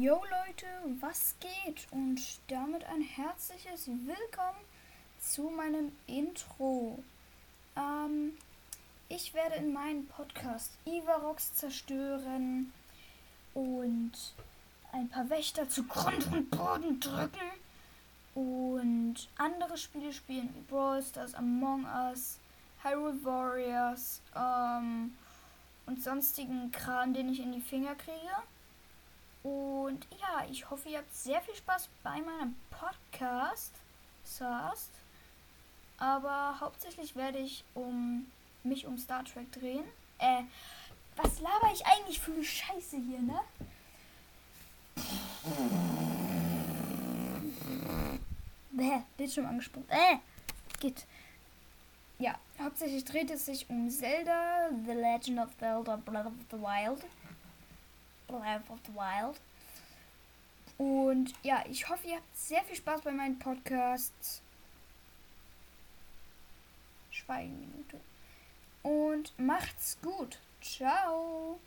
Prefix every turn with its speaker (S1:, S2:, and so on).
S1: Yo Leute, was geht? Und damit ein herzliches Willkommen zu meinem Intro. Ähm, ich werde in meinem Podcast Ivarox zerstören und ein paar Wächter zu Grund und Boden drücken und andere Spiele spielen wie Brawl Stars, Among Us, Hyrule Warriors ähm, und sonstigen Kram, den ich in die Finger kriege. Und ja, ich hoffe, ihr habt sehr viel Spaß bei meinem Podcast. Sast. Aber hauptsächlich werde ich um mich um Star Trek drehen. Äh, was laber ich eigentlich für eine Scheiße hier, ne? Bäh, Bildschirm angesprungen. Äh, geht. Ja, hauptsächlich dreht es sich um Zelda, The Legend of Zelda Breath of the Wild. Breath of the Wild. Und ja, ich hoffe, ihr habt sehr viel Spaß bei meinen Podcasts. Schweigenminute. Und macht's gut. Ciao.